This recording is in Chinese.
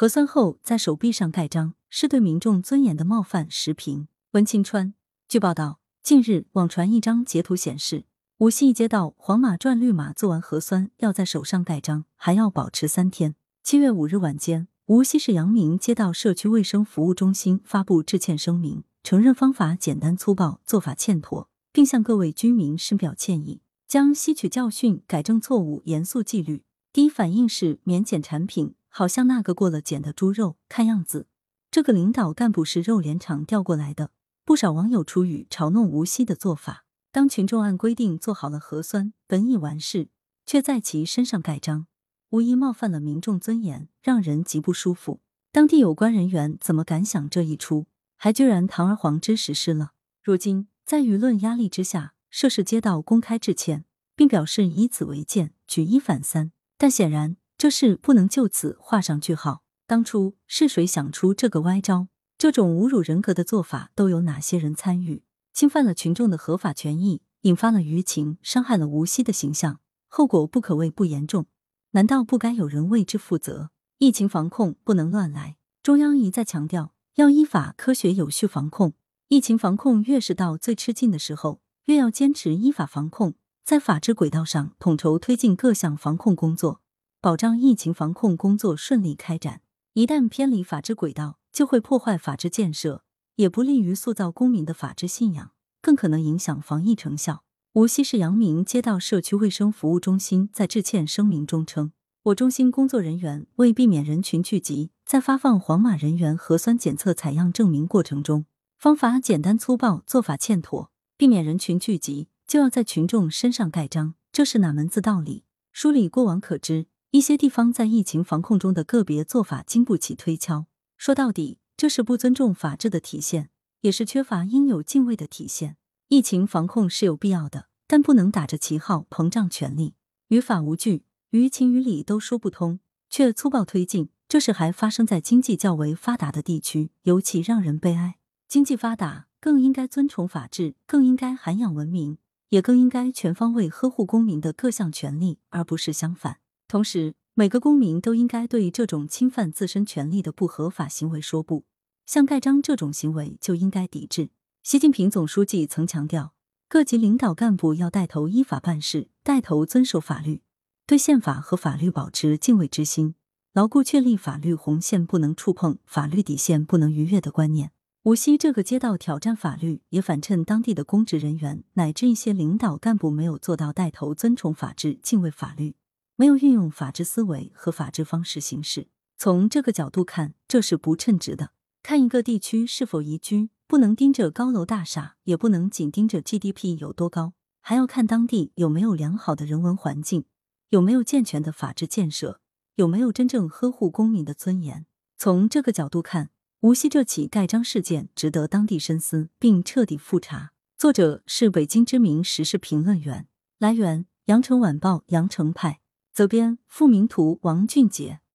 核酸后在手臂上盖章，是对民众尊严的冒犯。时评：温清川。据报道，近日网传一张截图显示，无锡一街道黄码转绿码做完核酸要在手上盖章，还要保持三天。七月五日晚间，无锡市阳明街道社区卫生服务中心发布致歉声明，承认方法简单粗暴，做法欠妥，并向各位居民深表歉意，将吸取教训，改正错误，严肃纪律。第一反应是免检产品，好像那个过了检的猪肉，看样子这个领导干部是肉联厂调过来的。不少网友出语嘲弄无锡的做法。当群众按规定做好了核酸，本已完事，却在其身上盖章，无疑冒犯了民众尊严，让人极不舒服。当地有关人员怎么敢想这一出，还居然堂而皇之实施了？如今在舆论压力之下，涉事街道公开致歉，并表示以此为鉴，举一反三。但显然这事不能就此画上句号。当初是谁想出这个歪招？这种侮辱人格的做法都有哪些人参与？侵犯了群众的合法权益，引发了舆情，伤害了无锡的形象，后果不可谓不严重。难道不该有人为之负责？疫情防控不能乱来。中央一再强调要依法、科学、有序防控。疫情防控越是到最吃劲的时候，越要坚持依法防控，在法治轨道上统筹推进各项防控工作，保障疫情防控工作顺利开展。一旦偏离法治轨道，就会破坏法治建设，也不利于塑造公民的法治信仰，更可能影响防疫成效。无锡市阳明街道社区卫生服务中心在致歉声明中称，我中心工作人员为避免人群聚集，在发放黄码人员核酸检测采样证明过程中，方法简单粗暴，做法欠妥。避免人群聚集，就要在群众身上盖章，这是哪门子道理？梳理过往可知，一些地方在疫情防控中的个别做法经不起推敲。说到底，这是不尊重法治的体现，也是缺乏应有敬畏的体现。疫情防控是有必要的，但不能打着旗号膨胀权力，于法无据，于情于理都说不通，却粗暴推进。这事还发生在经济较为发达的地区，尤其让人悲哀。经济发达更应该尊崇法治，更应该涵养文明，也更应该全方位呵护公民的各项权利，而不是相反。同时，每个公民都应该对这种侵犯自身权利的不合法行为说不，像盖章这种行为就应该抵制。习近平总书记曾强调，各级领导干部要带头依法办事，带头遵守法律，对宪法和法律保持敬畏之心，牢固确立法律红线不能触碰、法律底线不能逾越的观念。无锡这个街道挑战法律，也反衬当地的公职人员乃至一些领导干部没有做到带头尊崇法治、敬畏法律。没有运用法治思维和法治方式行事，从这个角度看，这是不称职的。看一个地区是否宜居，不能盯着高楼大厦，也不能紧盯着 GDP 有多高，还要看当地有没有良好的人文环境，有没有健全的法治建设，有没有真正呵护公民的尊严。从这个角度看，无锡这起盖章事件值得当地深思并彻底复查。作者是北京知名时事评论员，来源：羊城晚报羊城派。责编：付明图，王俊杰。